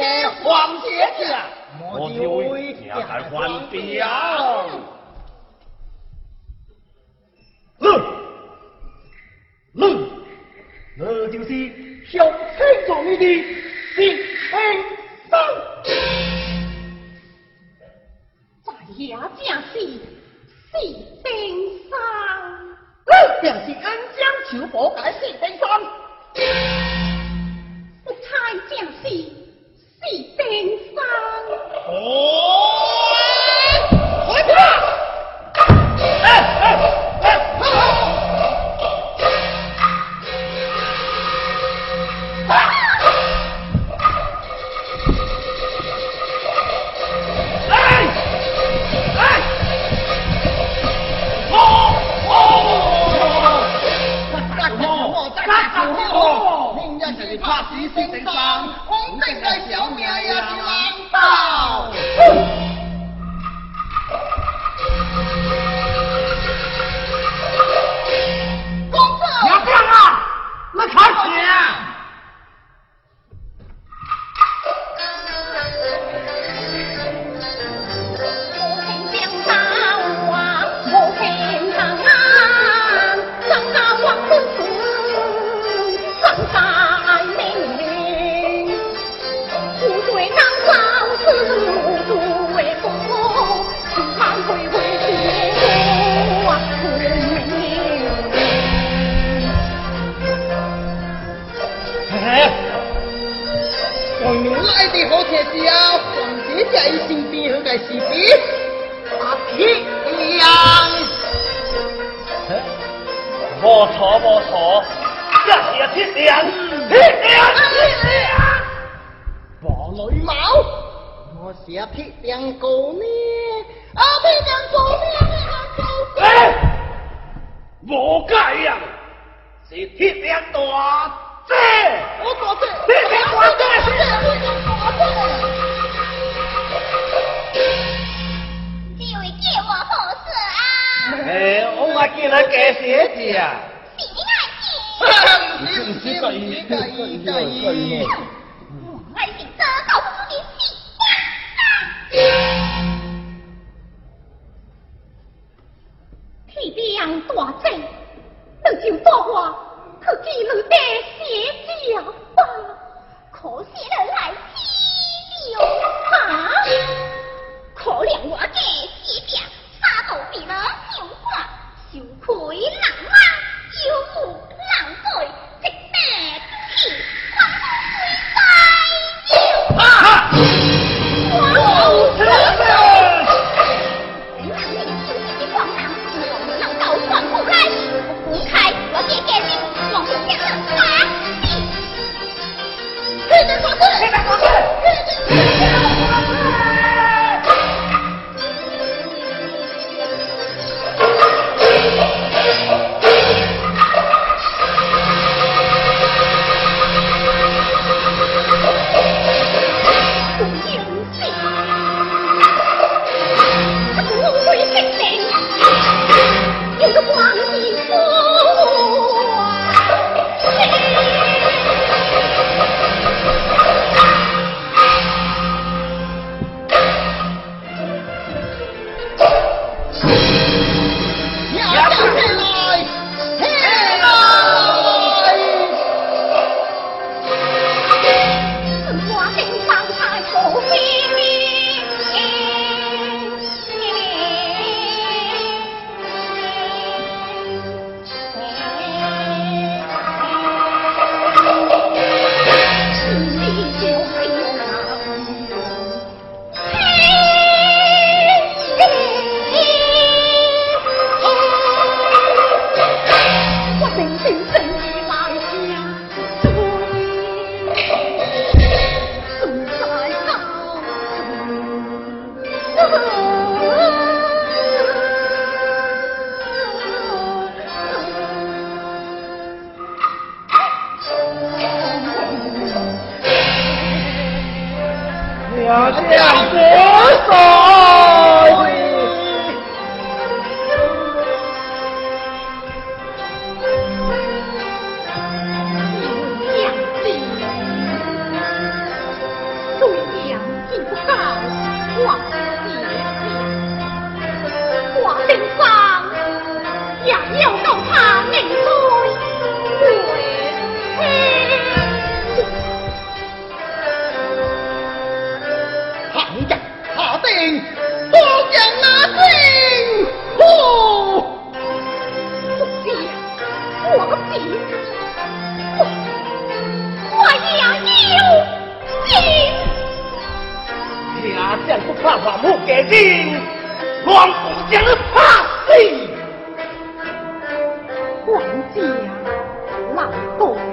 呀，我就会加快换表。嗯，嗯，那就是小黑状元的新兵生。在下正是四兵生，正是恩将仇报的四兵生。拍死四地上，我定係小命也王牛来的好天子啊！王姐在身边好个士兵，阿铁亮。冇错冇错，这是铁梁，铁梁铁梁。无礼貌，我是娘阿铁娘阿哎，无解呀，是铁娘大姐。我大姐，铁梁大姐。这位叫我何事啊？哎，我还见来假鞋子啊！你爱唔是唔是，介意介意介意。我爱是这狗不的死铁梁大，可记你的写脚吧。可惜人来欺了他，可怜我这写表杀到别人手下，羞愧难不